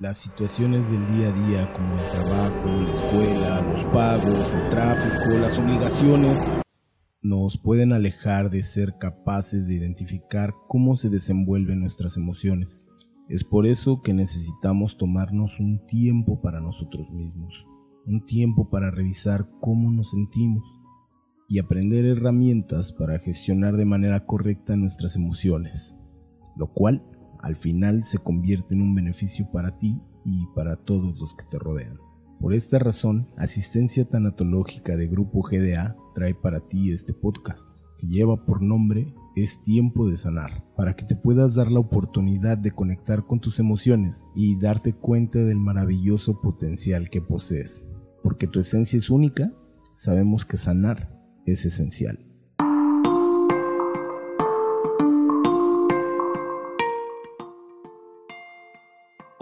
Las situaciones del día a día como el trabajo, la escuela, los pagos, el tráfico, las obligaciones, nos pueden alejar de ser capaces de identificar cómo se desenvuelven nuestras emociones. Es por eso que necesitamos tomarnos un tiempo para nosotros mismos, un tiempo para revisar cómo nos sentimos y aprender herramientas para gestionar de manera correcta nuestras emociones, lo cual al final se convierte en un beneficio para ti y para todos los que te rodean. Por esta razón, Asistencia Tanatológica de Grupo GDA trae para ti este podcast, que lleva por nombre Es tiempo de sanar, para que te puedas dar la oportunidad de conectar con tus emociones y darte cuenta del maravilloso potencial que posees. Porque tu esencia es única, sabemos que sanar es esencial.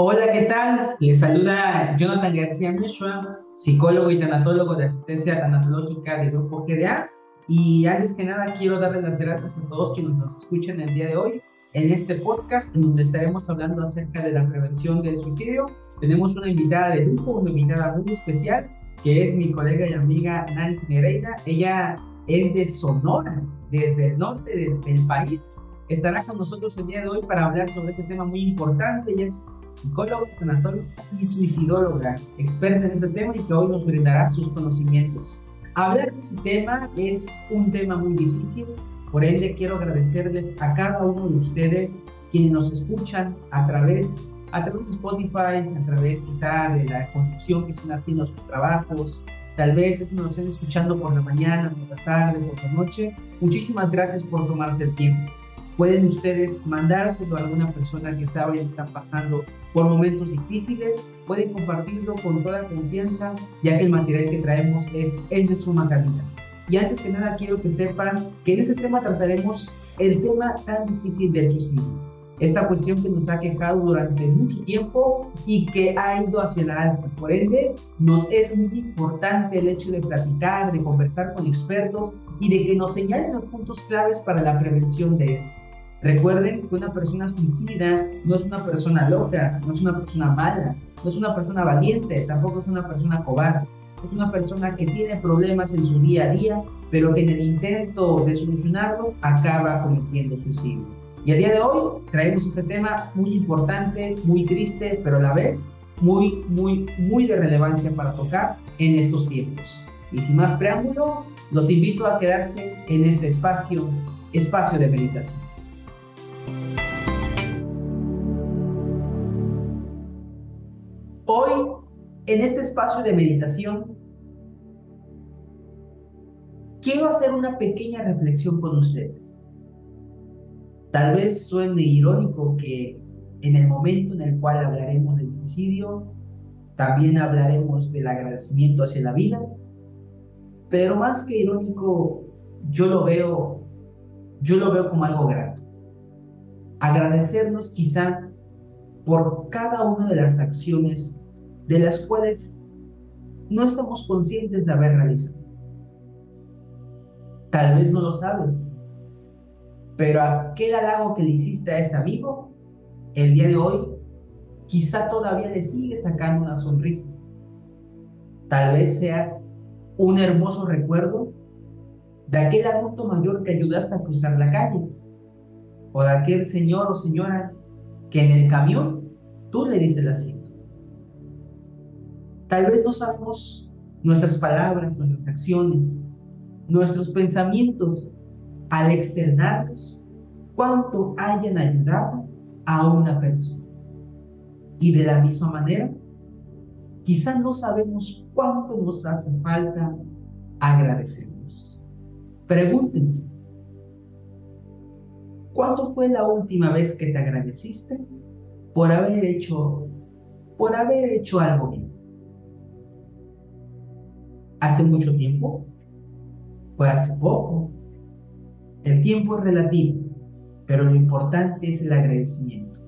Hola, ¿qué tal? Les saluda Jonathan García Meshua, psicólogo y tanatólogo de asistencia tanatológica del Grupo GDA. Y antes que nada, quiero darles las gracias a todos quienes nos escuchan el día de hoy en este podcast, en donde estaremos hablando acerca de la prevención del suicidio. Tenemos una invitada de lujo, una invitada muy especial, que es mi colega y amiga Nancy Nereida. Ella es de Sonora, desde el norte del, del país. Estará con nosotros el día de hoy para hablar sobre ese tema muy importante. Ella es psicóloga, tanatóloga y suicidóloga, experta en ese tema y que hoy nos brindará sus conocimientos. Hablar de ese tema es un tema muy difícil, por ende quiero agradecerles a cada uno de ustedes quienes nos escuchan a través, a través de Spotify, a través quizá de la construcción que están haciendo sus trabajos, tal vez nos estén escuchando por la mañana, por la tarde, por la noche. Muchísimas gracias por tomarse el tiempo. Pueden ustedes mandárselo a alguna persona que sabe que están pasando por momentos difíciles. Pueden compartirlo con toda confianza, ya que el material que traemos es, es de suma calidad. Y antes que nada quiero que sepan que en ese tema trataremos el tema tan difícil del suicidio. Esta cuestión que nos ha quejado durante mucho tiempo y que ha ido hacia la alza. Por ende, nos es muy importante el hecho de platicar, de conversar con expertos y de que nos señalen los puntos claves para la prevención de esto. Recuerden que una persona suicida no es una persona loca, no es una persona mala, no es una persona valiente, tampoco es una persona cobarde. Es una persona que tiene problemas en su día a día, pero que en el intento de solucionarlos acaba cometiendo suicidio. Y el día de hoy traemos este tema muy importante, muy triste, pero a la vez muy, muy, muy de relevancia para tocar en estos tiempos. Y sin más preámbulo, los invito a quedarse en este espacio, espacio de meditación. Hoy, en este espacio de meditación, quiero hacer una pequeña reflexión con ustedes. Tal vez suene irónico que en el momento en el cual hablaremos del suicidio, también hablaremos del agradecimiento hacia la vida, pero más que irónico, yo lo veo, yo lo veo como algo grato. Agradecernos quizá por cada una de las acciones de las cuales no estamos conscientes de haber realizado. Tal vez no lo sabes, pero aquel halago que le hiciste a ese amigo, el día de hoy, quizá todavía le sigue sacando una sonrisa. Tal vez seas un hermoso recuerdo de aquel adulto mayor que ayudaste a cruzar la calle, o de aquel señor o señora que en el camión tú le diste el asiento. Tal vez no sabemos nuestras palabras, nuestras acciones, nuestros pensamientos al externarlos, cuánto hayan ayudado a una persona. Y de la misma manera, quizás no sabemos cuánto nos hace falta agradecernos. Pregúntense, ¿cuándo fue la última vez que te agradeciste por haber hecho, por haber hecho algo bien. ¿Hace mucho tiempo? ¿Fue hace poco? El tiempo es relativo, pero lo importante es el agradecimiento.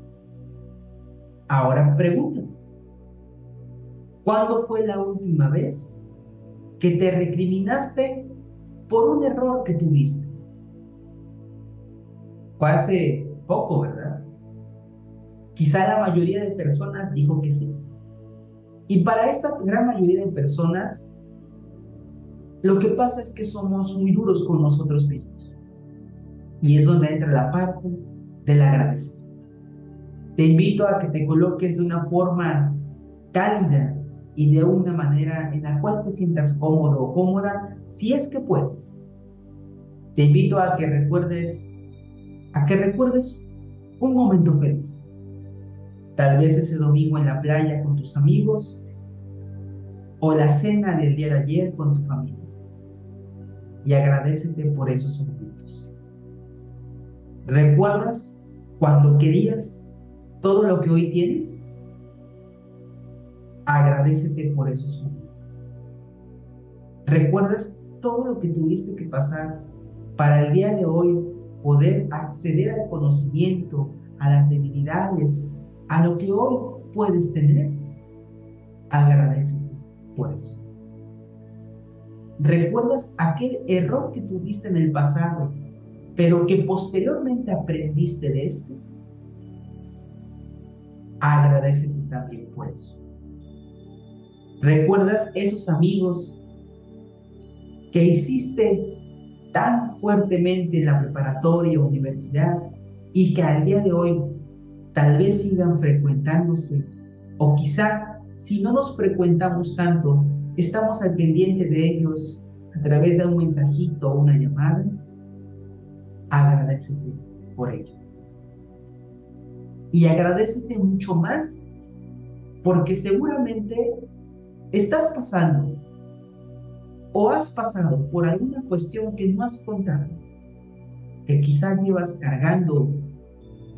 Ahora pregúntate, ¿cuándo fue la última vez que te recriminaste por un error que tuviste? Fue hace poco, ¿verdad? Quizá la mayoría de personas dijo que sí. Y para esta gran mayoría de personas, lo que pasa es que somos muy duros con nosotros mismos. Y es donde entra la parte del agradecimiento. Te invito a que te coloques de una forma cálida y de una manera en la cual te sientas cómodo o cómoda, si es que puedes. Te invito a que recuerdes, a que recuerdes un momento feliz. Tal vez ese domingo en la playa con tus amigos o la cena del día de ayer con tu familia. Y agradecete por esos momentos. ¿Recuerdas cuando querías todo lo que hoy tienes? Agradecete por esos momentos. ¿Recuerdas todo lo que tuviste que pasar para el día de hoy poder acceder al conocimiento, a las debilidades, a lo que hoy puedes tener? Agradecete por eso. ¿Recuerdas aquel error que tuviste en el pasado, pero que posteriormente aprendiste de este? Agradecete también por eso. ¿Recuerdas esos amigos que hiciste tan fuertemente en la preparatoria universidad y que al día de hoy tal vez sigan frecuentándose o quizá si no nos frecuentamos tanto, estamos al pendiente de ellos a través de un mensajito o una llamada, agradecete por ello. Y agradecete mucho más porque seguramente estás pasando o has pasado por alguna cuestión que no has contado, que quizás llevas cargando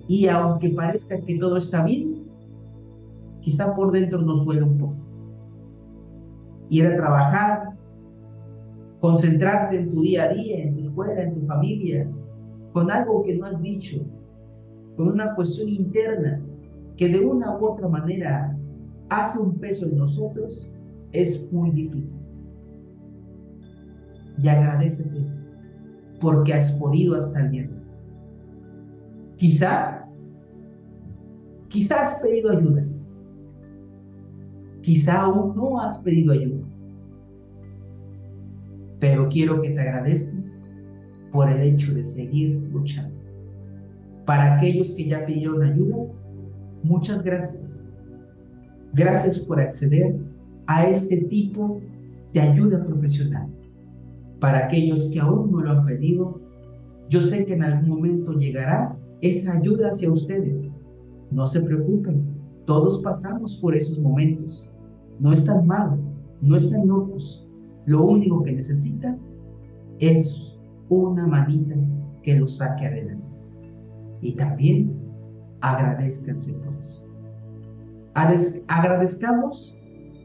y aunque parezca que todo está bien, quizá por dentro nos duele un poco. Ir a trabajar, concentrarte en tu día a día, en tu escuela, en tu familia, con algo que no has dicho, con una cuestión interna que de una u otra manera hace un peso en nosotros, es muy difícil. Y agradecete porque has podido hasta el día. Quizá, quizá has pedido ayuda. Quizá aún no has pedido ayuda. Pero quiero que te agradezcas por el hecho de seguir luchando. Para aquellos que ya pidieron ayuda, muchas gracias. Gracias por acceder a este tipo de ayuda profesional. Para aquellos que aún no lo han pedido, yo sé que en algún momento llegará esa ayuda hacia ustedes. No se preocupen, todos pasamos por esos momentos. No están mal, no están locos. Lo único que necesitan es una manita que los saque adelante. Y también agradezcanse por eso. Agradezcamos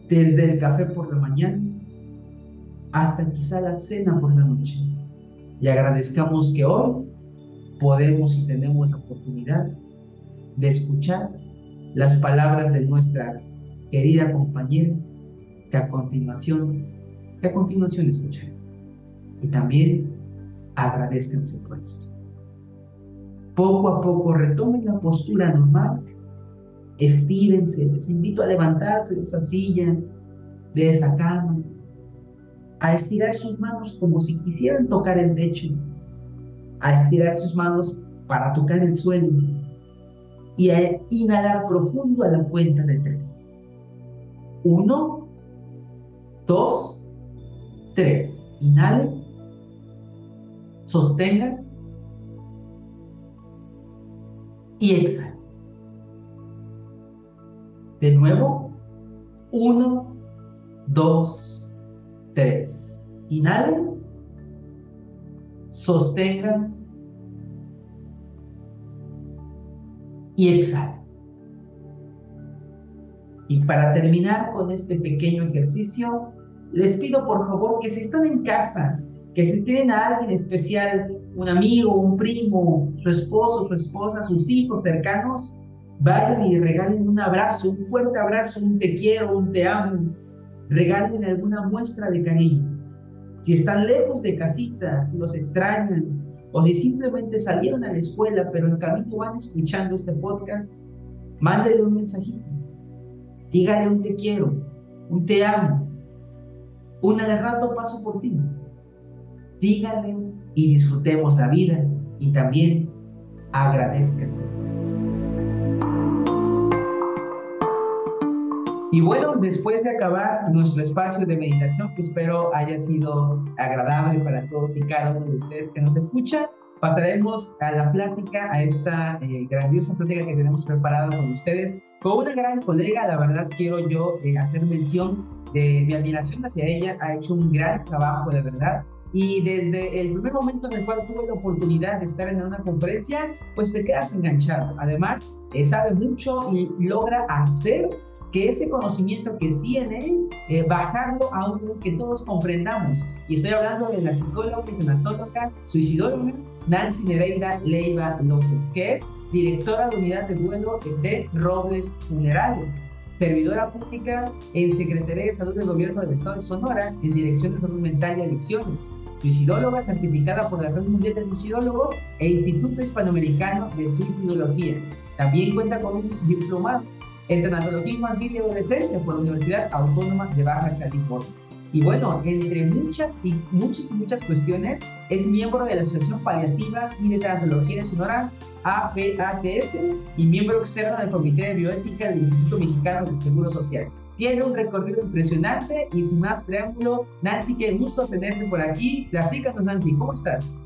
desde el café por la mañana hasta quizá la cena por la noche. Y agradezcamos que hoy podemos y tenemos la oportunidad de escuchar las palabras de nuestra querida compañera que a continuación, que a continuación escucharé. Y también agradezcanse por esto. Poco a poco retomen la postura normal estírense, les invito a levantarse de esa silla, de esa cama, a estirar sus manos como si quisieran tocar el techo, a estirar sus manos para tocar el suelo y a inhalar profundo a la cuenta de tres. Uno, dos, tres. Inhale, sostenga y exhale. De nuevo, uno, dos, tres. Inhalen, sostengan y exhalen. Y para terminar con este pequeño ejercicio, les pido por favor que si están en casa, que si tienen a alguien especial, un amigo, un primo, su esposo, su esposa, sus hijos cercanos, Vayan y regalen un abrazo, un fuerte abrazo, un te quiero, un te amo. Regalen alguna muestra de cariño. Si están lejos de casita, si los extrañan, o si simplemente salieron a la escuela, pero en camino van escuchando este podcast, mándale un mensajito, dígale un te quiero, un te amo, una de rato paso por ti. Dígale y disfrutemos la vida y también agradezcanse Y bueno, después de acabar nuestro espacio de meditación, que espero haya sido agradable para todos y cada uno de ustedes que nos escucha, pasaremos a la plática, a esta eh, grandiosa plática que tenemos preparada con ustedes, con una gran colega, la verdad quiero yo eh, hacer mención de mi admiración hacia ella, ha hecho un gran trabajo, de verdad, y desde el primer momento en el cual tuve la oportunidad de estar en una conferencia, pues te quedas enganchado. Además, eh, sabe mucho y logra hacer que ese conocimiento que tiene, eh, bajarlo a un que todos comprendamos. Y estoy hablando de la psicóloga tanatóloga suicidóloga Nancy Nereida Leiva López, que es directora de unidad de duelo de Robles Funerales, servidora pública en Secretaría de Salud del Gobierno del Estado de Sonora, en Dirección de Salud Mental y Adicciones, suicidóloga certificada por la Red Mundial de Suicidólogos e Instituto Hispanoamericano de Suicidología. También cuenta con un diplomado en tanatología infantil y adolescente por la Universidad Autónoma de Baja California. Y bueno, entre muchas y muchas y muchas cuestiones, es miembro de la Asociación Paliativa y de Tanatología de Sonora, APATS, y miembro externo del Comité de Bioética del Instituto Mexicano del Seguro Social. Tiene un recorrido impresionante y sin más preámbulo, Nancy, qué gusto tenerte por aquí. Platícanos, Nancy, ¿cómo estás?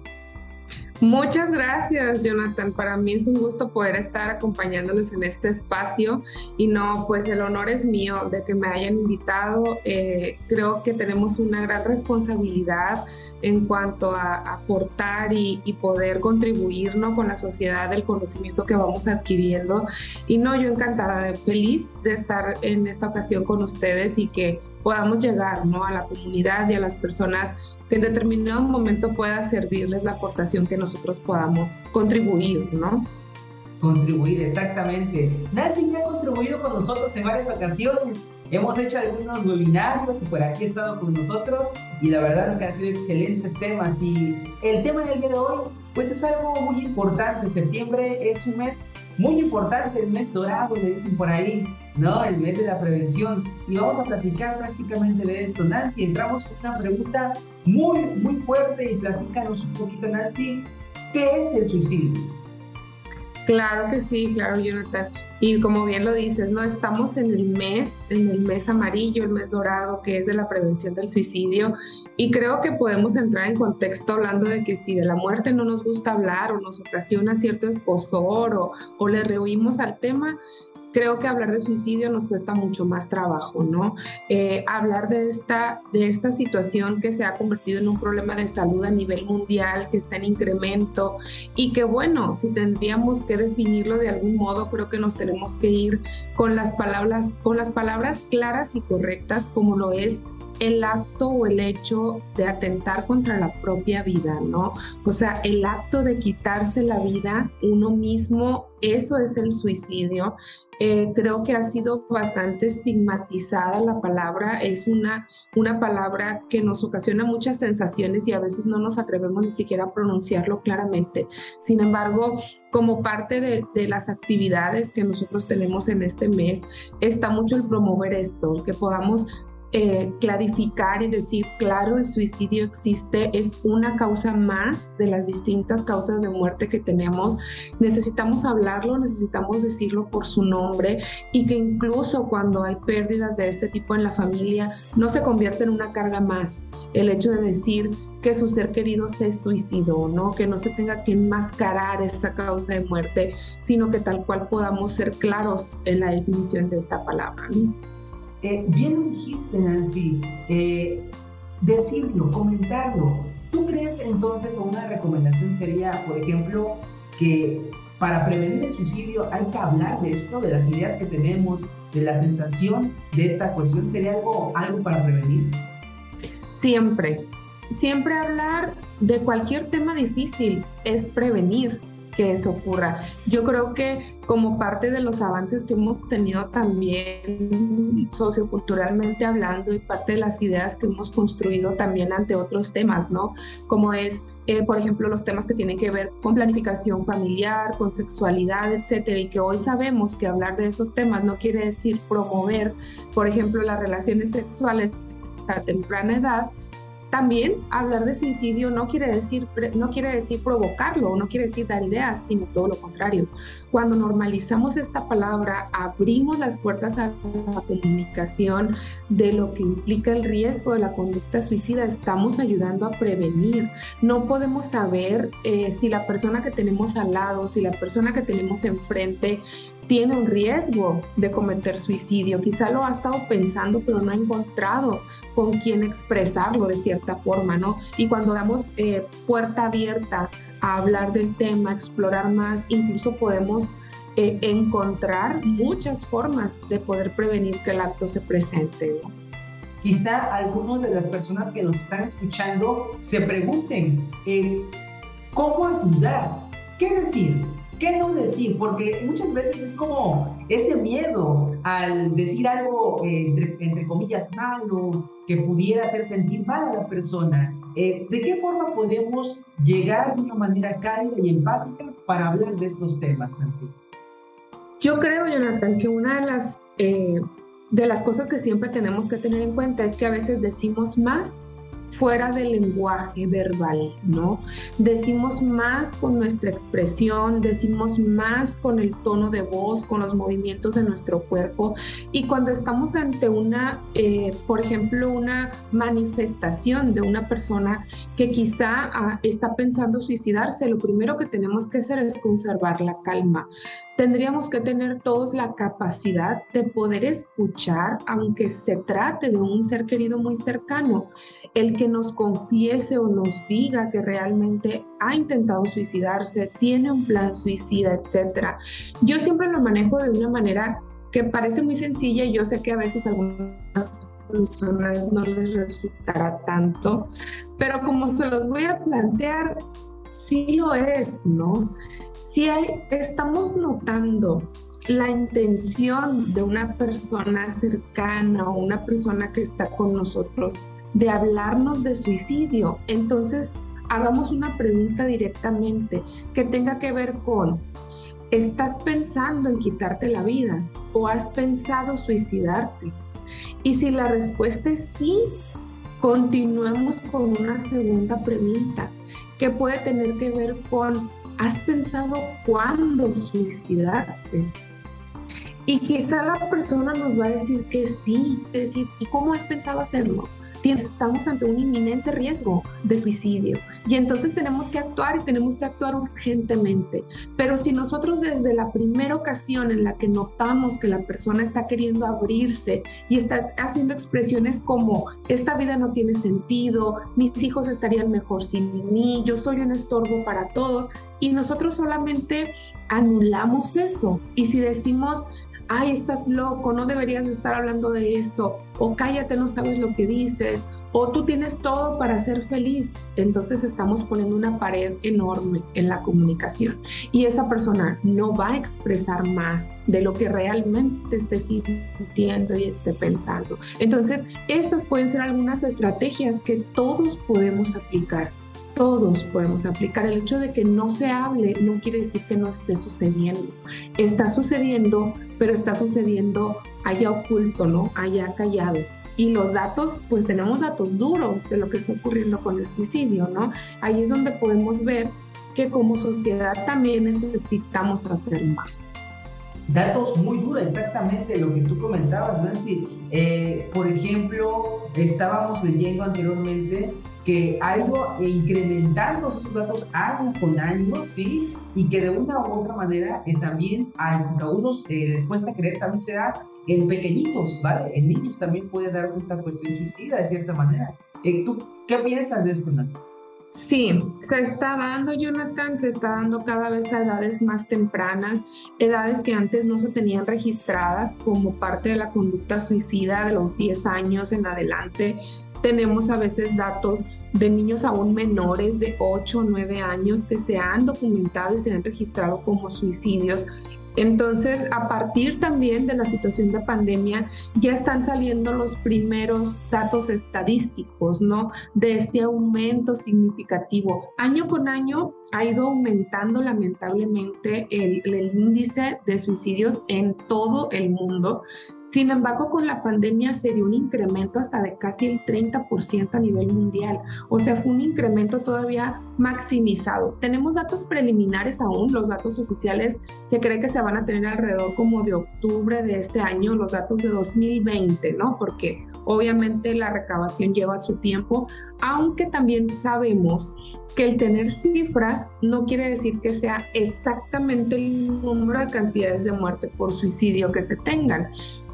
Muchas gracias, Jonathan. Para mí es un gusto poder estar acompañándoles en este espacio y no, pues el honor es mío de que me hayan invitado. Eh, creo que tenemos una gran responsabilidad en cuanto a aportar y, poder contribuir ¿no? con la sociedad del conocimiento que vamos adquiriendo. Y no, yo encantada, feliz de estar en esta ocasión con ustedes y que podamos llegar ¿no? a la comunidad y a las personas que en determinado momento pueda servirles la aportación que nosotros podamos contribuir, ¿no? Contribuir, exactamente. Nancy ya ha contribuido con nosotros en varias ocasiones. Hemos hecho algunos webinarios y por aquí ha estado con nosotros y la verdad que han sido excelentes temas. Y el tema del día de hoy, pues es algo muy importante. Septiembre es un mes muy importante, el mes dorado, le dicen por ahí, ¿no? El mes de la prevención. Y vamos a platicar prácticamente de esto. Nancy, entramos con una pregunta muy, muy fuerte y platícanos un poquito, Nancy, ¿qué es el suicidio? Claro que sí, claro, Jonathan. Y como bien lo dices, no estamos en el mes, en el mes amarillo, el mes dorado, que es de la prevención del suicidio. Y creo que podemos entrar en contexto hablando de que si de la muerte no nos gusta hablar o nos ocasiona cierto escosor o, o le rehuimos al tema, creo que hablar de suicidio nos cuesta mucho más trabajo, ¿no? Eh, hablar de esta, de esta situación que se ha convertido en un problema de salud a nivel mundial, que está en incremento y que bueno, si tendríamos que definirlo de algún modo, creo que nos tenemos que ir con las palabras, con las palabras claras y correctas como lo es el acto o el hecho de atentar contra la propia vida, ¿no? O sea, el acto de quitarse la vida uno mismo, eso es el suicidio. Eh, creo que ha sido bastante estigmatizada la palabra, es una, una palabra que nos ocasiona muchas sensaciones y a veces no nos atrevemos ni siquiera a pronunciarlo claramente. Sin embargo, como parte de, de las actividades que nosotros tenemos en este mes, está mucho el promover esto, que podamos eh, clarificar y decir, claro, el suicidio existe, es una causa más de las distintas causas de muerte que tenemos. Necesitamos hablarlo, necesitamos decirlo por su nombre y que incluso cuando hay pérdidas de este tipo en la familia, no se convierte en una carga más. El hecho de decir que su ser querido se suicidó, ¿no? Que no se tenga que enmascarar esa causa de muerte, sino que tal cual podamos ser claros en la definición de esta palabra. Eh, bien lo dijiste, Nancy, eh, decirlo, comentarlo. ¿Tú crees entonces, o una recomendación sería, por ejemplo, que para prevenir el suicidio hay que hablar de esto, de las ideas que tenemos, de la sensación de esta cuestión? ¿Sería algo, algo para prevenir? Siempre, siempre hablar de cualquier tema difícil es prevenir que eso ocurra. Yo creo que como parte de los avances que hemos tenido también socioculturalmente hablando y parte de las ideas que hemos construido también ante otros temas, ¿no? Como es, eh, por ejemplo, los temas que tienen que ver con planificación familiar, con sexualidad, etcétera, y que hoy sabemos que hablar de esos temas no quiere decir promover, por ejemplo, las relaciones sexuales a temprana edad, también hablar de suicidio no quiere decir no quiere decir provocarlo, no quiere decir dar ideas, sino todo lo contrario. Cuando normalizamos esta palabra, abrimos las puertas a la comunicación de lo que implica el riesgo de la conducta suicida, estamos ayudando a prevenir. No podemos saber eh, si la persona que tenemos al lado, si la persona que tenemos enfrente tiene un riesgo de cometer suicidio. Quizá lo ha estado pensando, pero no ha encontrado con quién expresarlo de cierta forma, ¿no? Y cuando damos eh, puerta abierta a hablar del tema, explorar más, incluso podemos eh, encontrar muchas formas de poder prevenir que el acto se presente. Quizá algunos de las personas que nos están escuchando se pregunten, eh, ¿cómo ayudar? ¿Qué decir? ¿Qué no decir? Porque muchas veces es como ese miedo al decir algo, eh, entre, comillas, malo, que pudiera hacer sentir mal a la persona. Eh, ¿De qué forma podemos llegar de una manera cálida y empática para hablar de estos temas, Nancy? Yo creo, Jonathan, que una de las, eh, de las cosas que siempre tenemos que tener en cuenta es que a veces decimos más fuera del lenguaje verbal, ¿no? Decimos más con nuestra expresión, decimos más con el tono de voz, con los movimientos de nuestro cuerpo. Y cuando estamos ante una, eh, por ejemplo, una manifestación de una persona que quizá ah, está pensando suicidarse, lo primero que tenemos que hacer es conservar la calma. Tendríamos que tener todos la capacidad de poder escuchar, aunque se trate de un ser querido muy cercano, el que nos confiese o nos diga que realmente ha intentado suicidarse, tiene un plan suicida, etc. Yo siempre lo manejo de una manera que parece muy sencilla y yo sé que a veces algunas personas no les resultará tanto, pero como se los voy a plantear, sí lo es, ¿no? Si estamos notando la intención de una persona cercana o una persona que está con nosotros de hablarnos de suicidio. Entonces, hagamos una pregunta directamente que tenga que ver con, ¿estás pensando en quitarte la vida o has pensado suicidarte? Y si la respuesta es sí, continuemos con una segunda pregunta que puede tener que ver con, ¿has pensado cuándo suicidarte? Y quizá la persona nos va a decir que sí, decir, ¿y cómo has pensado hacerlo? Estamos ante un inminente riesgo de suicidio y entonces tenemos que actuar y tenemos que actuar urgentemente. Pero si nosotros desde la primera ocasión en la que notamos que la persona está queriendo abrirse y está haciendo expresiones como esta vida no tiene sentido, mis hijos estarían mejor sin mí, yo soy un estorbo para todos y nosotros solamente anulamos eso y si decimos ay, estás loco, no deberías estar hablando de eso, o cállate, no sabes lo que dices, o tú tienes todo para ser feliz. Entonces estamos poniendo una pared enorme en la comunicación y esa persona no va a expresar más de lo que realmente esté sintiendo y esté pensando. Entonces, estas pueden ser algunas estrategias que todos podemos aplicar todos podemos aplicar. El hecho de que no se hable no quiere decir que no esté sucediendo. Está sucediendo, pero está sucediendo allá oculto, ¿no? Allá callado. Y los datos, pues tenemos datos duros de lo que está ocurriendo con el suicidio, ¿no? Ahí es donde podemos ver que como sociedad también necesitamos hacer más. Datos muy duros, exactamente lo que tú comentabas, Nancy. Eh, por ejemplo, estábamos leyendo anteriormente que ha ido incrementando esos datos año con año, ¿sí? Y que de una u otra manera eh, también a algunos eh, les cuesta creer, también se da en pequeñitos, ¿vale? En niños también puede darse esta cuestión suicida de cierta manera. Eh, ¿Tú qué piensas de esto, Nancy? Sí, se está dando, Jonathan, se está dando cada vez a edades más tempranas, edades que antes no se tenían registradas como parte de la conducta suicida de los 10 años en adelante, tenemos a veces datos de niños aún menores de 8 o 9 años que se han documentado y se han registrado como suicidios entonces, a partir también de la situación de pandemia, ya están saliendo los primeros datos estadísticos, ¿no? De este aumento significativo. Año con año ha ido aumentando lamentablemente el, el índice de suicidios en todo el mundo. Sin embargo, con la pandemia se dio un incremento hasta de casi el 30% a nivel mundial. O sea, fue un incremento todavía maximizado. Tenemos datos preliminares aún, los datos oficiales se cree que se van a tener alrededor como de octubre de este año, los datos de 2020, ¿no? Porque obviamente la recabación lleva su tiempo, aunque también sabemos que el tener cifras no quiere decir que sea exactamente el número de cantidades de muerte por suicidio que se tengan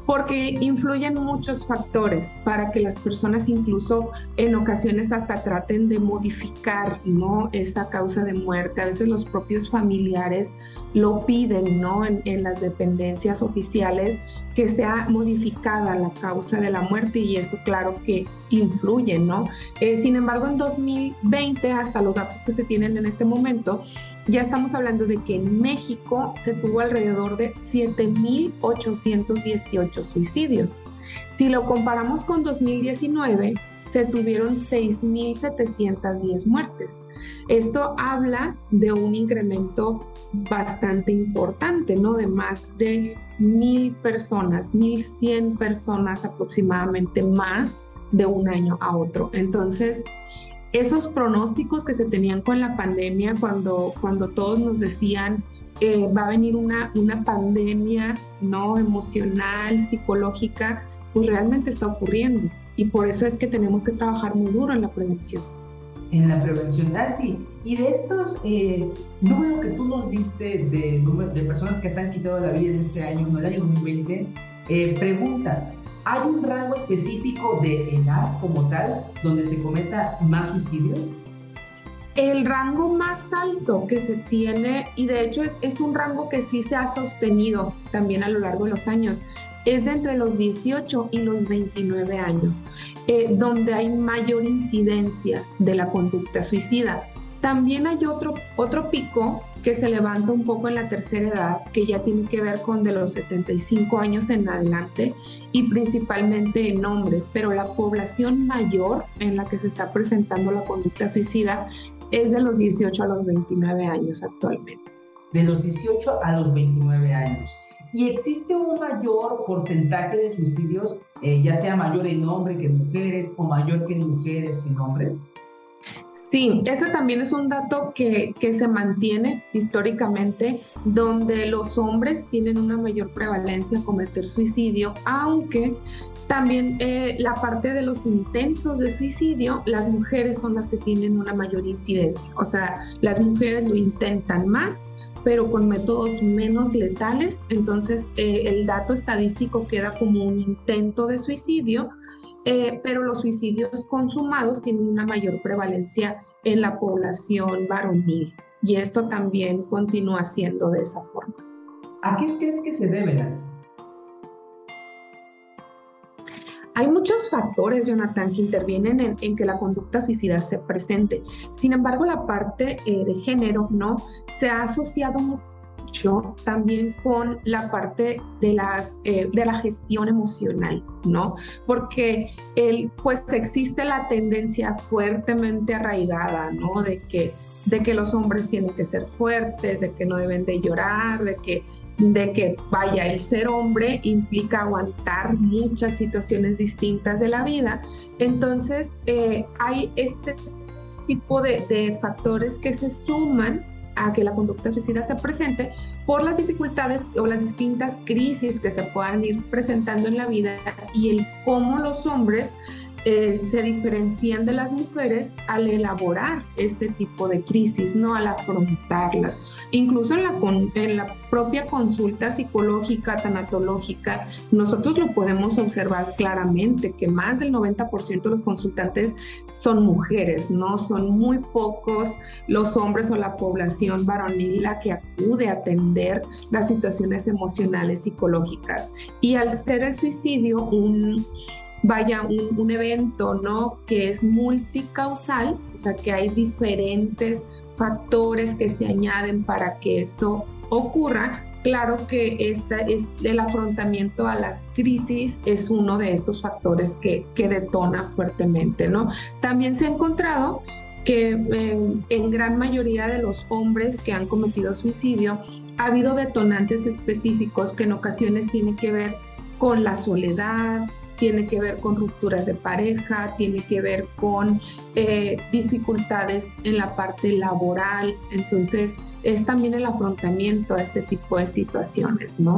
porque influyen muchos factores para que las personas incluso en ocasiones hasta traten de modificar, ¿no? Esta causa de muerte. A veces los propios familiares lo piden, ¿no? En, las dependencias oficiales que sea modificada la causa de la muerte y eso claro que influye, ¿no? Eh, sin embargo, en 2020, hasta los datos que se tienen en este momento, ya estamos hablando de que en México se tuvo alrededor de 7.818 suicidios. Si lo comparamos con 2019, se tuvieron 6.710 muertes. Esto habla de un incremento bastante importante, ¿no? De más de mil personas, 1.100 personas aproximadamente más de un año a otro. Entonces, esos pronósticos que se tenían con la pandemia, cuando, cuando todos nos decían eh, va a venir una, una pandemia no emocional, psicológica, pues realmente está ocurriendo. Y por eso es que tenemos que trabajar muy duro en la prevención. En la prevención, Nancy. Y de estos eh, números que tú nos diste de, de personas que están quitado la vida en este año, en el año 2020, eh, pregunta, ¿Hay un rango específico de edad como tal donde se cometa más suicidio? El rango más alto que se tiene, y de hecho es, un rango que sí se ha sostenido también a lo largo de los años, es de entre los 18 y los 29 años, eh, donde hay mayor incidencia de la conducta suicida. También hay otro, otro pico que se levanta un poco en la tercera edad, que ya tiene que ver con de los 75 años en adelante y principalmente en hombres, pero la población mayor en la que se está presentando la conducta suicida es de los 18 a los 29 años actualmente. De los 18 a los 29 años. ¿Y existe un mayor porcentaje de suicidios, eh, ya sea mayor en hombres que en mujeres o mayor que en mujeres que en hombres? Sí, ese también es un dato que, se mantiene históricamente, donde los hombres tienen una mayor prevalencia a cometer suicidio, aunque también eh, la parte de los intentos de suicidio, las mujeres son las que tienen una mayor incidencia. O sea, las mujeres lo intentan más, pero con métodos menos letales. Entonces, eh, el dato estadístico queda como un intento de suicidio, eh, pero los suicidios consumados tienen una mayor prevalencia en la población varonil y esto también continúa siendo de esa forma. ¿A qué crees que se debe, Nancy? Hay muchos factores, Jonathan, que intervienen en, que la conducta suicida se presente. Sin embargo, la parte eh, de género no se ha asociado también con la parte de, las, eh, de la gestión emocional, ¿no? Porque el, pues existe la tendencia fuertemente arraigada, ¿no? De que, de que los hombres tienen que ser fuertes, de que no deben de llorar, de que, de que vaya, el ser hombre implica aguantar muchas situaciones distintas de la vida. Entonces, eh, hay este tipo de, de factores que se suman a que la conducta suicida se presente por las dificultades o las distintas crisis que se puedan ir presentando en la vida y el cómo los hombres eh, se diferencian de las mujeres al elaborar este tipo de crisis, no al afrontarlas. Incluso en la, en la propia consulta psicológica, tanatológica, nosotros lo podemos observar claramente, que más del 90% de los consultantes son mujeres, ¿no? Son muy pocos los hombres o la población varonil la que acude a atender las situaciones emocionales psicológicas. Y al ser el suicidio un vaya un, evento, ¿no? Que es multicausal, o sea, que hay diferentes factores que se añaden para que esto ocurra, claro que esta es el afrontamiento a las crisis es uno de estos factores que, que detona fuertemente, ¿no? También se ha encontrado que en, en, gran mayoría de los hombres que han cometido suicidio ha habido detonantes específicos que en ocasiones tienen que ver con la soledad, tiene que ver con rupturas de pareja, tiene que ver con eh, dificultades en la parte laboral. Entonces, es también el afrontamiento a este tipo de situaciones, ¿no?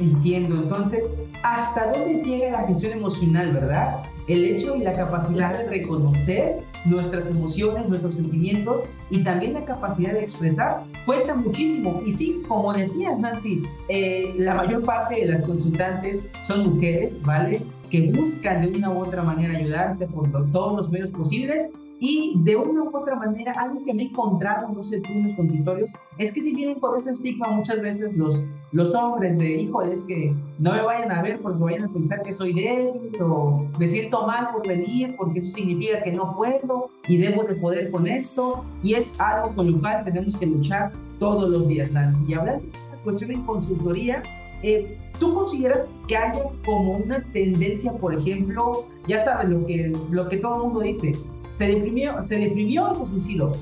Entiendo. Entonces, ¿hasta dónde llega la gestión emocional, verdad? El hecho y la capacidad de reconocer nuestras emociones, nuestros sentimientos y también la capacidad de expresar cuenta muchísimo. Y sí, como decías, Nancy, eh, la mayor parte de las consultantes son mujeres, ¿vale? Que buscan de una u otra manera ayudarse por todos los medios posibles y de una u otra manera, algo que me he encontrado, no sé tú en los consultorios, es que si vienen con ese estigma muchas veces los, los hombres de, híjole, es que no me vayan a ver porque vayan a pensar que soy débil o me siento mal por venir porque eso significa que no puedo y debo de poder con esto. Y es algo con lo cual tenemos que luchar todos los días, Nancy. Y hablando de esta cuestión en consultoría, eh, ¿Tú consideras que haya como una tendencia, por ejemplo, ya sabes lo que, lo que todo el mundo dice, se deprimió, se deprimió y se suicidó.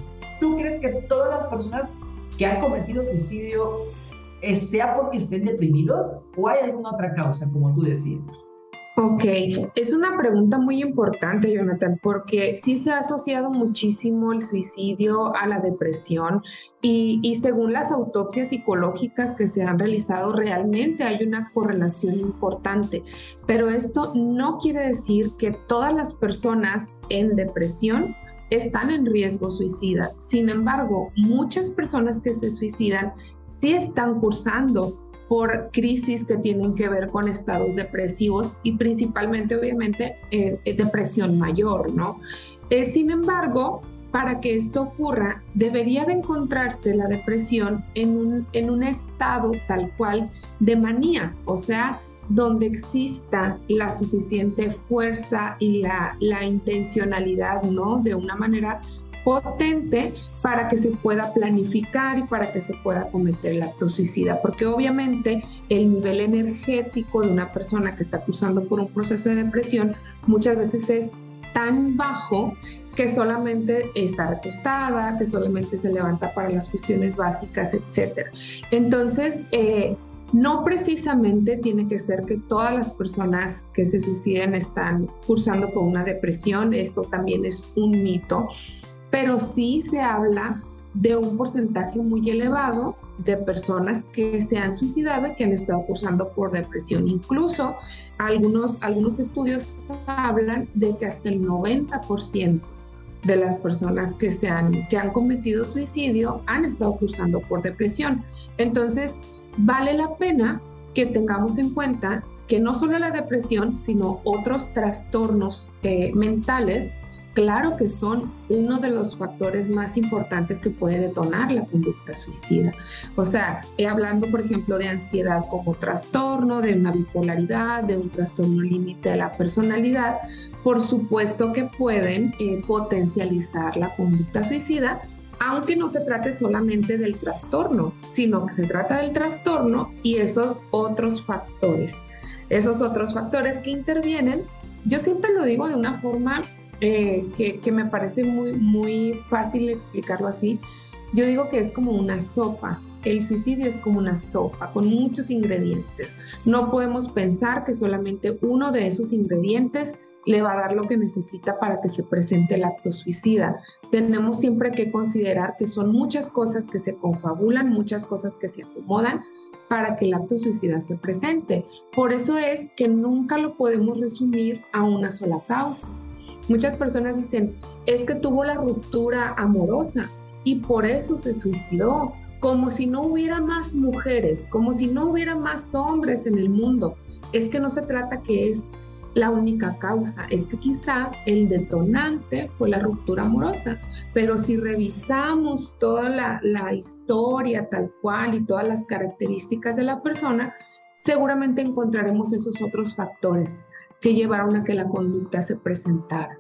¿Tú crees que todas las personas que han cometido suicidio eh, sea porque estén deprimidos o hay alguna otra causa, como tú decías? Ok, es una pregunta muy importante, Jonathan, porque sí se ha asociado muchísimo el suicidio a la depresión y, y, según las autopsias psicológicas que se han realizado, realmente hay una correlación importante, pero esto no quiere decir que todas las personas en depresión están en riesgo suicida. Sin embargo, muchas personas que se suicidan sí están cursando por crisis que tienen que ver con estados depresivos y principalmente, obviamente, eh, eh, depresión mayor, ¿no? Eh, sin embargo, para que esto ocurra, debería de encontrarse la depresión en un, en un estado tal cual de manía, o sea, donde exista la suficiente fuerza y la, la intencionalidad, ¿no? De una manera potente para que se pueda planificar y para que se pueda cometer el acto suicida, porque obviamente el nivel energético de una persona que está cruzando por un proceso de depresión muchas veces es tan bajo que solamente está recostada, que solamente se levanta para las cuestiones básicas, etc. Entonces, eh, no precisamente tiene que ser que todas las personas que se suiciden están cursando por una depresión, esto también es un mito pero sí se habla de un porcentaje muy elevado de personas que se han suicidado y que han estado cursando por depresión. Incluso algunos, algunos estudios hablan de que hasta el 90% de las personas que, se han, que han cometido suicidio han estado cursando por depresión. Entonces, vale la pena que tengamos en cuenta que no solo la depresión, sino otros trastornos eh, mentales claro que son uno de los factores más importantes que puede detonar la conducta suicida. O sea, he hablando, por ejemplo, de ansiedad como trastorno, de una bipolaridad, de un trastorno límite de la personalidad, por supuesto que pueden eh, potencializar la conducta suicida, aunque no se trate solamente del trastorno, sino que se trata del trastorno y esos otros factores. Esos otros factores que intervienen, yo siempre lo digo de una forma eh, que, me parece muy, muy fácil explicarlo así. Yo digo que es como una sopa. El suicidio es como una sopa con muchos ingredientes. No podemos pensar que solamente uno de esos ingredientes le va a dar lo que necesita para que se presente el acto suicida. Tenemos siempre que considerar que son muchas cosas que se confabulan, muchas cosas que se acomodan para que el acto suicida se presente. Por eso es que nunca lo podemos resumir a una sola causa. Muchas personas dicen, es que tuvo la ruptura amorosa y por eso se suicidó, como si no hubiera más mujeres, como si no hubiera más hombres en el mundo. Es que no se trata que es la única causa, es que quizá el detonante fue la ruptura amorosa, pero si revisamos toda la, la historia tal cual y todas las características de la persona, seguramente encontraremos esos otros factores que llevaron a que la conducta se presentara.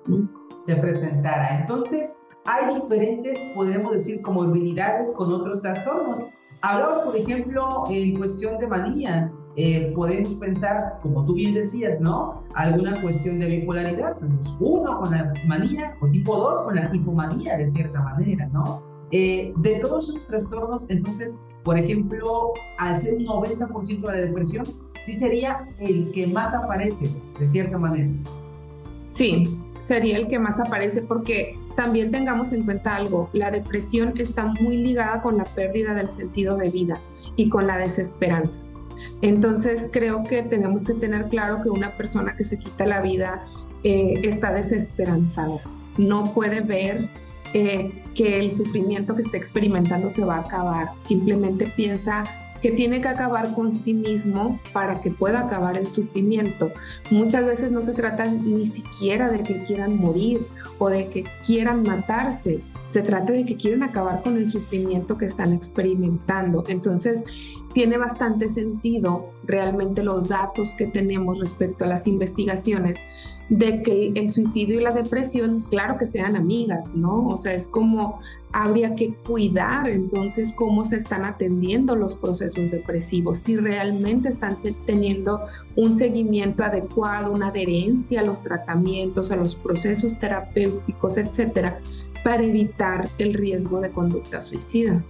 Se presentara. Entonces, hay diferentes, podríamos decir, comorbilidades con otros trastornos. Hablamos, por ejemplo, en cuestión de manía. Eh, podemos pensar, como tú bien decías, ¿no? Alguna cuestión de bipolaridad. Pues, uno con la manía o tipo dos con la hipomanía, de cierta manera, ¿no? Eh, de todos esos trastornos, entonces, por ejemplo, al ser un 90% de la depresión, sí sería el que más aparece, de cierta manera. Sí, sería el que más aparece porque también tengamos en cuenta algo, la depresión está muy ligada con la pérdida del sentido de vida y con la desesperanza. Entonces creo que tenemos que tener claro que una persona que se quita la vida eh, está desesperanzada, no puede ver eh, que el sufrimiento que está experimentando se va a acabar. Simplemente piensa que tiene que acabar con sí mismo para que pueda acabar el sufrimiento. Muchas veces no se trata ni siquiera de que quieran morir o de que quieran matarse. Se trata de que quieren acabar con el sufrimiento que están experimentando. Entonces, tiene bastante sentido realmente los datos que tenemos respecto a las investigaciones de que el suicidio y la depresión, claro que sean amigas, ¿no? O sea, es como habría que cuidar entonces cómo se están atendiendo los procesos depresivos, si realmente están teniendo un seguimiento adecuado, una adherencia a los tratamientos, a los procesos terapéuticos, etcétera, para evitar el riesgo de conducta suicida.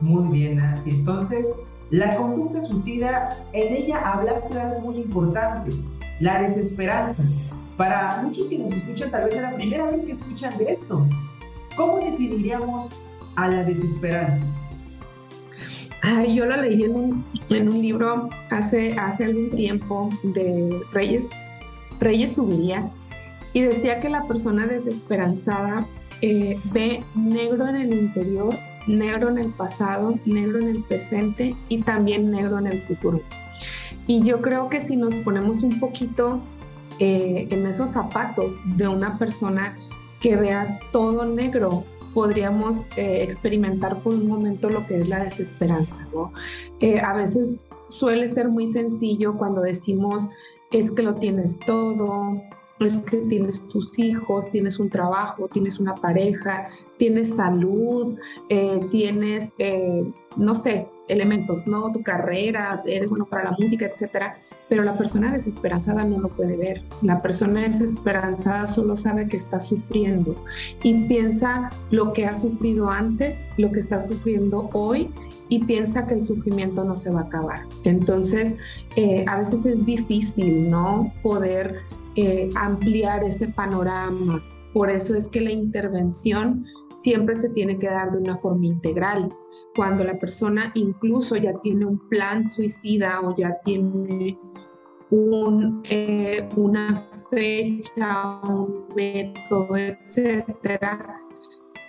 Muy bien, Nancy. Entonces, la conducta suicida, en ella hablaste de algo muy importante, la desesperanza. Para muchos que nos escuchan, tal vez es la primera vez que escuchan de esto. ¿Cómo definiríamos a la desesperanza? yo la leí en un, en un libro hace, hace algún tiempo de Reyes, Reyes Subiría, y decía que la persona desesperanzada eh, ve negro en el interior negro en el pasado, negro en el presente y también negro en el futuro. Y yo creo que si nos ponemos un poquito eh, en esos zapatos de una persona que vea todo negro, podríamos eh, experimentar por un momento lo que es la desesperanza. Eh, a veces suele ser muy sencillo cuando decimos es que lo tienes todo, es que tienes tus hijos, tienes un trabajo, tienes una pareja, tienes salud, eh, tienes, eh, no sé, elementos, ¿no? Tu carrera, eres bueno para la música, etcétera. Pero la persona desesperanzada no lo puede ver. La persona desesperanzada solo sabe que está sufriendo y piensa lo que ha sufrido antes, lo que está sufriendo hoy y piensa que el sufrimiento no se va a acabar. Entonces, eh, a veces es difícil, ¿no? Poder eh, ampliar ese panorama. Por eso es que la intervención siempre se tiene que dar de una forma integral. Cuando la persona incluso ya tiene un plan suicida o ya tiene eh, una fecha, un método, etcétera,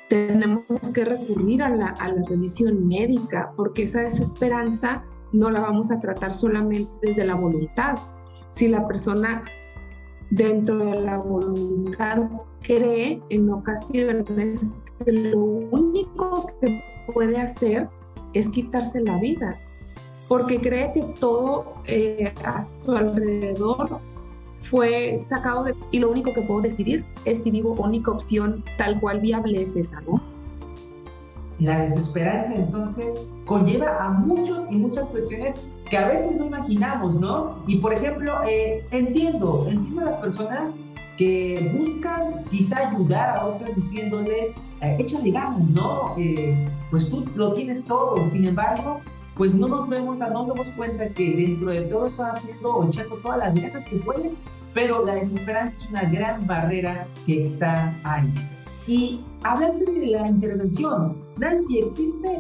tenemos que recurrir a la, a la revisión médica porque esa desesperanza no la vamos a tratar solamente desde la voluntad. Si la persona dentro de la voluntad cree en ocasiones que lo único que puede hacer es quitarse la vida, porque cree que todo eh, a su alrededor fue sacado de... Y lo único que puedo decidir es si vivo, única opción tal cual viable es esa, ¿no? La desesperanza entonces conlleva a muchos y muchas cuestiones que a veces no imaginamos, ¿no? Y por ejemplo, eh, entiendo, entiendo a las personas que buscan quizá ayudar a otros diciéndole, eh, échale ganas, ¿no? Eh, pues tú lo tienes todo, sin embargo, pues no nos vemos, no nos damos cuenta que dentro de todo están haciendo o echando todas las ganas que pueden, pero la desesperanza es una gran barrera que está ahí. Y hablaste de la intervención. Nancy, ¿existe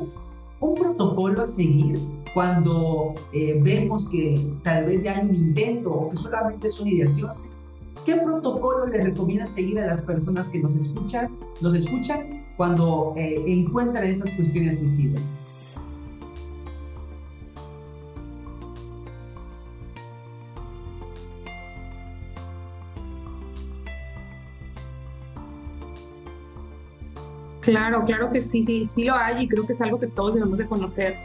un protocolo a seguir cuando eh, vemos que tal vez ya hay un intento o que solamente son ideaciones, ¿qué protocolo le recomienda seguir a las personas que nos, escuchas, nos escuchan cuando eh, encuentran esas cuestiones suicidas? Claro, claro que sí, sí, sí lo hay y creo que es algo que todos debemos de conocer.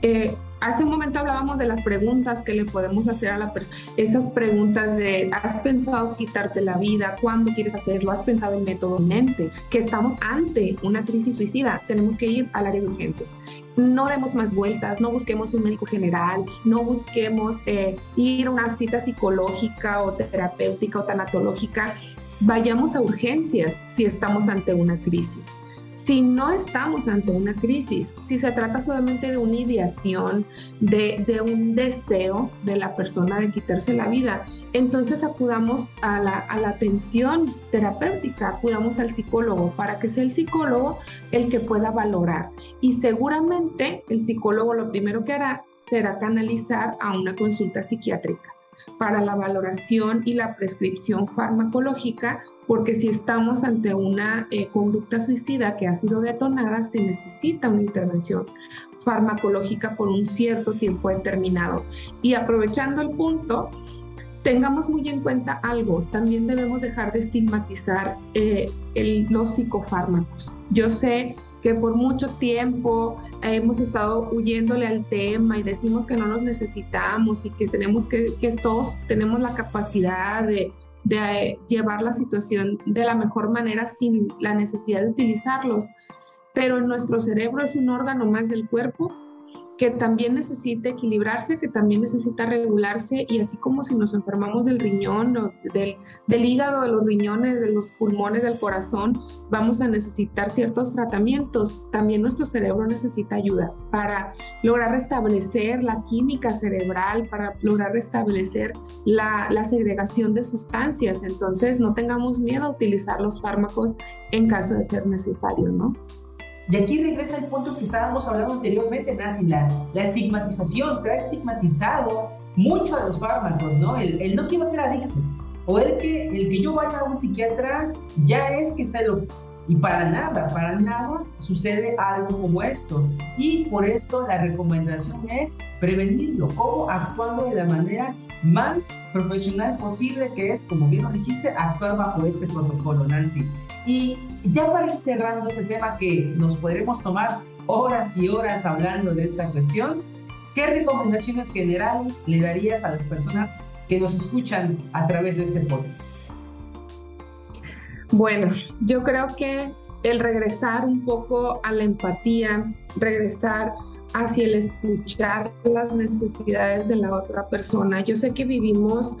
Eh, Hace un momento hablábamos de las preguntas que le podemos hacer a la persona. Esas preguntas de, ¿has pensado quitarte la vida? ¿Cuándo quieres hacerlo? ¿Has pensado en método mente? Que estamos ante una crisis suicida. Tenemos que ir al área de urgencias. No demos más vueltas, no busquemos un médico general, no busquemos eh, ir a una cita psicológica o terapéutica o tanatológica. Vayamos a urgencias si estamos ante una crisis. Si no estamos ante una crisis, si se trata solamente de una ideación, de, un deseo de la persona de quitarse la vida, entonces acudamos a la atención terapéutica, acudamos al psicólogo para que sea el psicólogo el que pueda valorar. Y seguramente el psicólogo lo primero que hará será canalizar a una consulta psiquiátrica para la valoración y la prescripción farmacológica, porque si estamos ante una eh, conducta suicida que ha sido detonada, se necesita una intervención farmacológica por un cierto tiempo determinado. Y aprovechando el punto, tengamos muy en cuenta algo, también debemos dejar de estigmatizar eh, los psicofármacos. Yo sé que por mucho tiempo hemos estado huyéndole al tema y decimos que no los necesitamos y que tenemos que, que todos tenemos la capacidad de, de llevar la situación de la mejor manera sin la necesidad de utilizarlos. Pero nuestro cerebro es un órgano más del cuerpo que también necesita equilibrarse, que también necesita regularse y así como si nos enfermamos del riñón, del, del hígado, de los riñones, de los pulmones, del corazón, vamos a necesitar ciertos tratamientos. También nuestro cerebro necesita ayuda para lograr restablecer la química cerebral, para lograr restablecer la, la segregación de sustancias. Entonces no tengamos miedo a utilizar los fármacos en caso de ser necesario, ¿no? Y aquí regresa el punto que estábamos hablando anteriormente, Nancy, la, la estigmatización, ha estigmatizado mucho a los fármacos, ¿no? El, el, no quiero ser adicto, o el que, el que yo vaya a un psiquiatra ya es que está loco. Y para nada, para nada sucede algo como esto. Y por eso la recomendación es prevenirlo. ¿Cómo? Actuando de la manera más profesional posible, que es, como bien lo dijiste, actuar bajo este protocolo, Nancy. Y ya para ir cerrando ese tema que nos podremos tomar horas y horas hablando de esta cuestión, ¿qué recomendaciones generales le darías a las personas que nos escuchan a través de este podcast? Bueno, yo creo que el regresar un poco a la empatía, regresar hacia el escuchar las necesidades de la otra persona. Yo sé que vivimos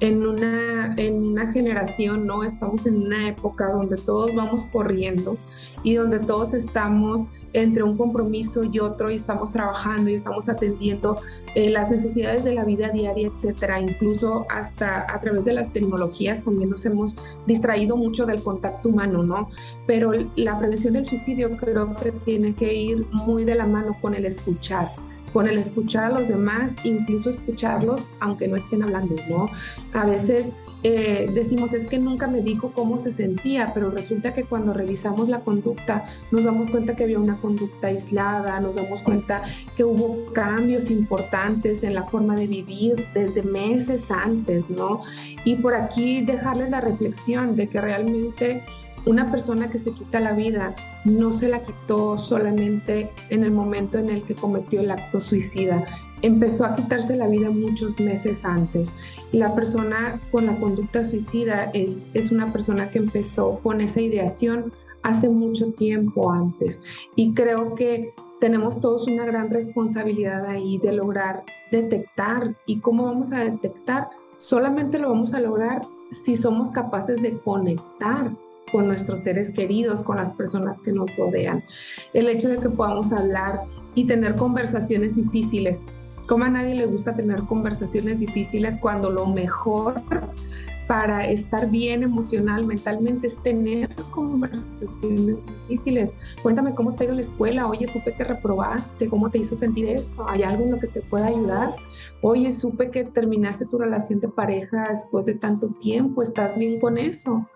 en una, en una generación, ¿no? Estamos en una época donde todos vamos corriendo y donde todos estamos entre un compromiso y otro y estamos trabajando y estamos atendiendo eh, las necesidades de la vida diaria, etcétera. Incluso hasta a través de las tecnologías también nos hemos distraído mucho del contacto humano, ¿no? Pero la prevención del suicidio creo que tiene que ir muy de la mano con el escuchar con el escuchar a los demás, incluso escucharlos aunque no estén hablando, ¿no? A veces eh, decimos, es que nunca me dijo cómo se sentía, pero resulta que cuando revisamos la conducta nos damos cuenta que había una conducta aislada, nos damos cuenta que hubo cambios importantes en la forma de vivir desde meses antes, ¿no? Y por aquí dejarles la reflexión de que realmente una persona que se quita la vida no se la quitó solamente en el momento en el que cometió el acto suicida. Empezó a quitarse la vida muchos meses antes. La persona con la conducta suicida es, es una persona que empezó con esa ideación hace mucho tiempo antes. Y creo que tenemos todos una gran responsabilidad ahí de lograr detectar. ¿Y cómo vamos a detectar? Solamente lo vamos a lograr si somos capaces de conectar con nuestros seres queridos, con las personas que nos rodean. El hecho de que podamos hablar y tener conversaciones difíciles. Como a nadie le gusta tener conversaciones difíciles cuando lo mejor para estar bien emocional, mentalmente, es tener conversaciones difíciles. Cuéntame cómo te ha ido la escuela. Oye, supe que reprobaste. ¿Cómo te hizo sentir eso? ¿Hay algo en lo que te pueda ayudar? Oye, supe que terminaste tu relación de pareja después de tanto tiempo. ¿Estás bien con eso?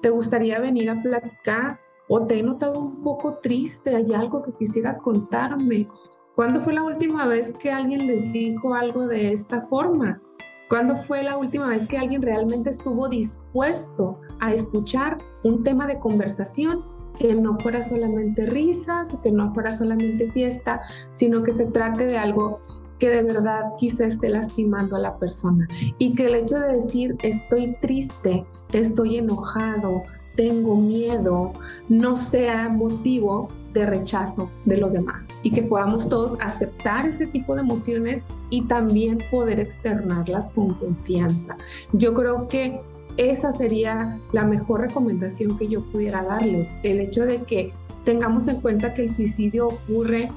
¿Te gustaría venir a platicar? ¿O te he notado un poco triste? ¿Hay algo que quisieras contarme? ¿Cuándo fue la última vez que alguien les dijo algo de esta forma? ¿Cuándo fue la última vez que alguien realmente estuvo dispuesto a escuchar un tema de conversación que no fuera solamente risas, que no fuera solamente fiesta, sino que se trate de algo que de verdad quizá esté lastimando a la persona y que el hecho de decir estoy triste, estoy enojado, tengo miedo, no sea motivo de rechazo de los demás. Y que podamos todos aceptar ese tipo de emociones y también poder externarlas con confianza. Yo creo que esa sería la mejor recomendación que yo pudiera darles, el hecho de que tengamos en cuenta que el suicidio ocurre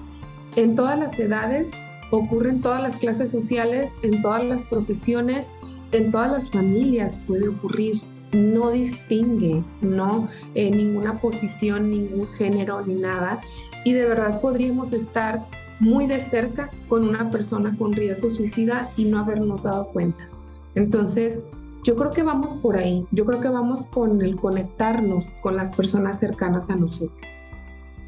en todas las edades, ocurre en todas las clases sociales, en todas las profesiones, en todas las familias puede ocurrir no distingue, ¿no? en ninguna posición, ningún género ni nada. Y de verdad podríamos estar muy de cerca con una persona con riesgo suicida y no habernos dado cuenta. Entonces, yo creo que vamos por ahí, yo creo que vamos con el conectarnos con las personas cercanas a nosotros.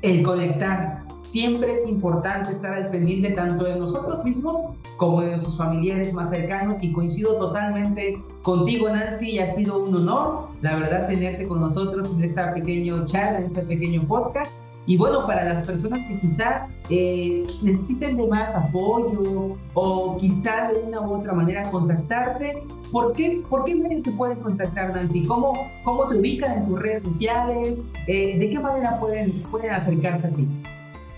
El conectar, siempre es importante estar al pendiente tanto de nosotros mismos como de nuestros familiares más cercanos y coincido totalmente contigo Nancy y ha sido un honor la verdad tenerte con nosotros en esta pequeño charla, en este pequeño podcast y bueno, para las personas que quizá eh, necesiten de más apoyo o quizá de una u otra manera contactarte, ¿por qué, por qué medio te pueden contactar, Nancy? ¿Cómo, cómo te ubican en tus redes sociales? Eh, ¿De qué manera pueden, pueden acercarse a ti?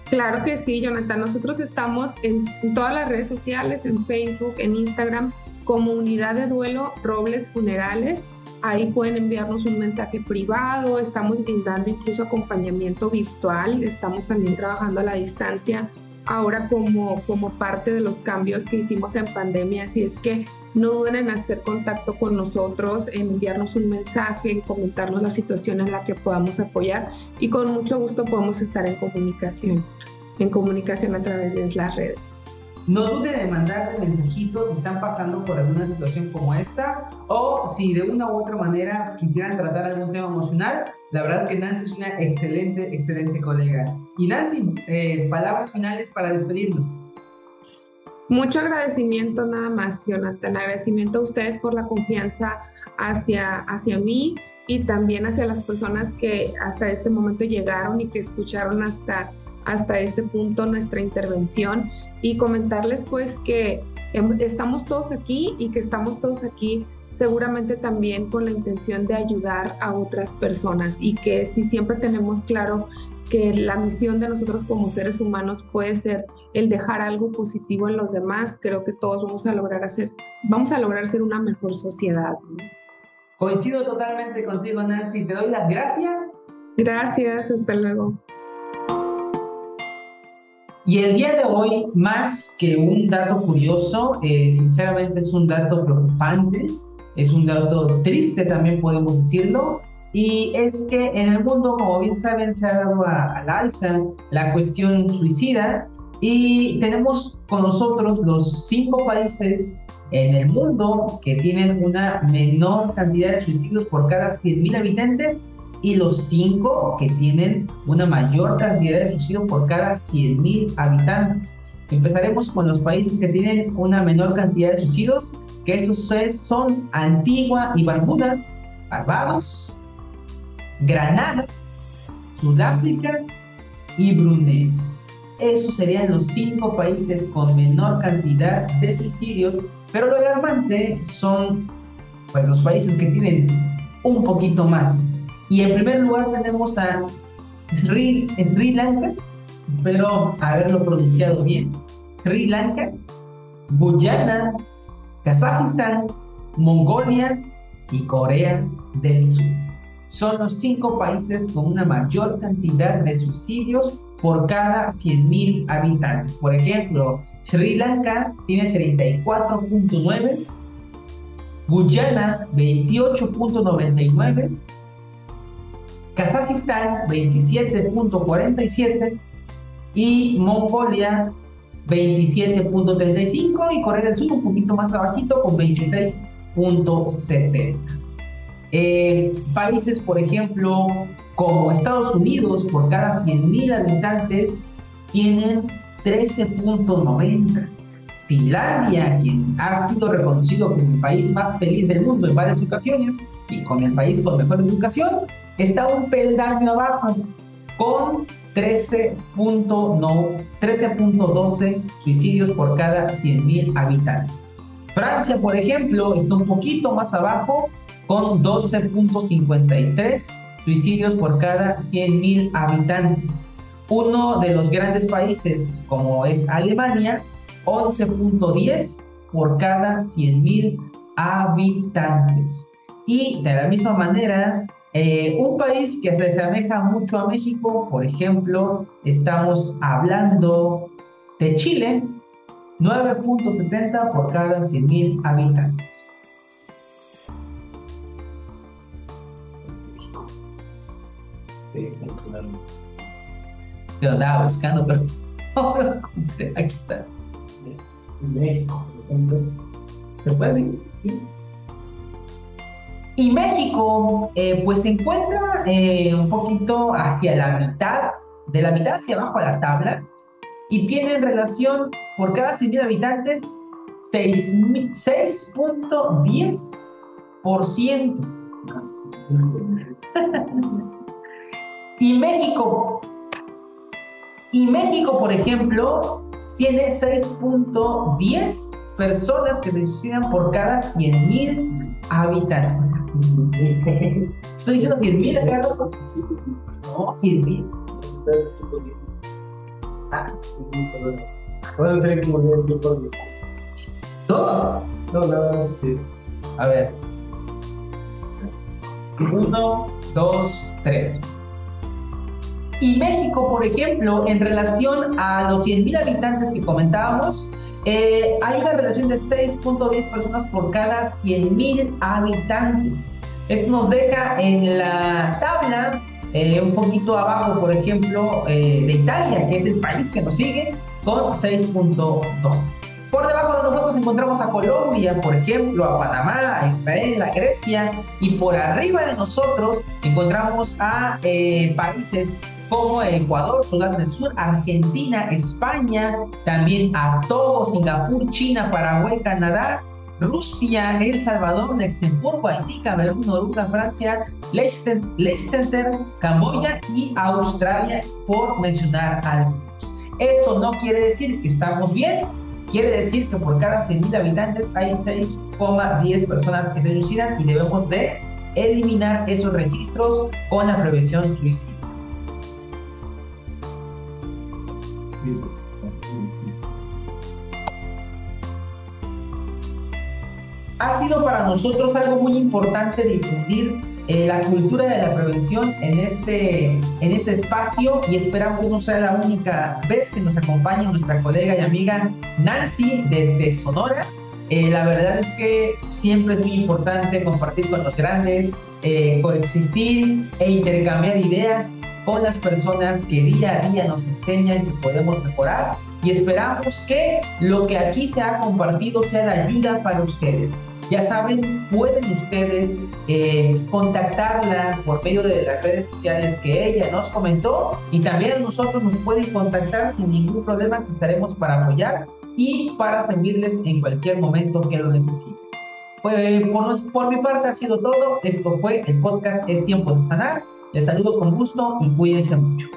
Claro que sí, Jonathan. Nosotros estamos en, todas las redes sociales, en Facebook, en Instagram, como Unidad de Duelo Robles Funerales. Ahí pueden enviarnos un mensaje privado. Estamos brindando incluso acompañamiento virtual. Estamos también trabajando a la distancia ahora como, como parte de los cambios que hicimos en pandemia. Así es que no duden en hacer contacto con nosotros, en enviarnos un mensaje, en comentarnos la situación en la que podamos apoyar y con mucho gusto podemos estar en comunicación, en comunicación a través de las redes. No dude de mandarte mensajitos si están pasando por alguna situación como esta o si de una u otra manera quisieran tratar algún tema emocional. La verdad que Nancy es una excelente, excelente colega. Y Nancy, eh, palabras finales para despedirnos. Mucho agradecimiento nada más, Jonathan. Agradecimiento a ustedes por la confianza hacia, hacia mí y también hacia las personas que hasta este momento llegaron y que escucharon hasta hasta este punto nuestra intervención y comentarles pues que em, estamos todos aquí y que estamos todos aquí seguramente también con la intención de ayudar a otras personas y que si siempre tenemos claro que la misión de nosotros como seres humanos puede ser el dejar algo positivo en los demás, creo que todos vamos a lograr hacer, vamos a lograr ser una mejor sociedad. Coincido totalmente contigo, Nancy. Te doy las gracias. Gracias, hasta luego. Y el día de hoy, más que un dato curioso, eh, sinceramente es un dato preocupante, es un dato triste también podemos decirlo, y es que en el mundo, como bien saben, se ha dado al alza la cuestión suicida y tenemos con nosotros los cinco países en el mundo que tienen una menor cantidad de suicidios por cada 100.000 habitantes y los cinco que tienen una mayor cantidad de suicidios por cada 100.000 habitantes. Empezaremos con los países que tienen una menor cantidad de suicidios, que estos son Antigua y Barbuda, Barbados, Granada, Sudáfrica y Brunei. Esos serían los cinco países con menor cantidad de suicidios, pero lo alarmante son pues, los países que tienen un poquito más y en primer lugar tenemos a Sri, Sri Lanka, espero haberlo pronunciado bien, Sri Lanka, Guyana, Kazajistán, Mongolia y Corea del Sur. Son los cinco países con una mayor cantidad de suicidios por cada 100.000 habitantes. Por ejemplo, Sri Lanka tiene 34.9, Guyana 28.99, Kazajistán 27.47 y Mongolia 27.35 y Corea del Sur un poquito más abajito con 26.70. Eh, países, por ejemplo, como Estados Unidos, por cada 100.000 habitantes, tienen 13.90. Finlandia, quien ha sido reconocido como el país más feliz del mundo en varias ocasiones y con el país con mejor educación, está un peldaño abajo con 13.12 suicidios por cada 100.000 habitantes. Francia, por ejemplo, está un poquito más abajo con 12.53 suicidios por cada 100.000 habitantes. Uno de los grandes países, como es Alemania, 11.10 por cada 100.000 habitantes. Y de la misma manera, eh, un país que se asemeja mucho a México, por ejemplo, estamos hablando de Chile, 9.70 por cada 100.000 habitantes. Yo andaba buscando, pero Aquí está. México, por ejemplo. ¿Se puede? Y México, eh, pues se encuentra eh, un poquito hacia la mitad, de la mitad hacia abajo a la tabla, y tiene en relación por cada 100.000 habitantes 6.10%. y México, y México, por ejemplo, tiene 6.10 personas que se suicidan por cada 100.000 habitantes. Estoy diciendo 100 mil acá, No, 100 mil. Ah. ¿Todo? No, nada sí. A ver. Uno, dos, tres. Y México, por ejemplo, en relación a los 100.000 habitantes que comentábamos, eh, hay una relación de 6.10 personas por cada 100.000 habitantes. Esto nos deja en la tabla eh, un poquito abajo, por ejemplo, eh, de Italia, que es el país que nos sigue, con 6.2. Por debajo de nosotros encontramos a Colombia, por ejemplo, a Panamá, a Israel, a Grecia, y por arriba de nosotros encontramos a países como Ecuador, Sudán del Sur, Argentina, España, también a Togo, Singapur, China, Paraguay, Canadá, Rusia, El Salvador, Luxemburgo, Haití, Camerún, Noruega, Francia, Liechtenstein, Camboya y Australia, por mencionar algunos. Esto no quiere decir que estamos bien, quiere decir que por cada 100.000 habitantes hay 6,10 personas que se suicidan y debemos de eliminar esos registros con la prevención suicida. Ha sido para nosotros algo muy importante difundir eh, la cultura de la prevención en este, en este espacio y esperamos que no sea la única vez que nos acompañe nuestra colega y amiga Nancy desde Sonora. Eh, la verdad es que siempre es muy importante compartir con los grandes, eh, coexistir e intercambiar ideas con las personas que día a día nos enseñan que podemos mejorar y esperamos que lo que aquí se ha compartido sea de ayuda para ustedes. Ya saben, pueden ustedes eh, contactarla por medio de las redes sociales que ella nos comentó y también nosotros nos pueden contactar sin ningún problema que estaremos para apoyar y para servirles en cualquier momento que lo necesiten. Pues, por, por mi parte ha sido todo. Esto fue el podcast Es Tiempo de Sanar. Les saludo con gusto y cuídense mucho.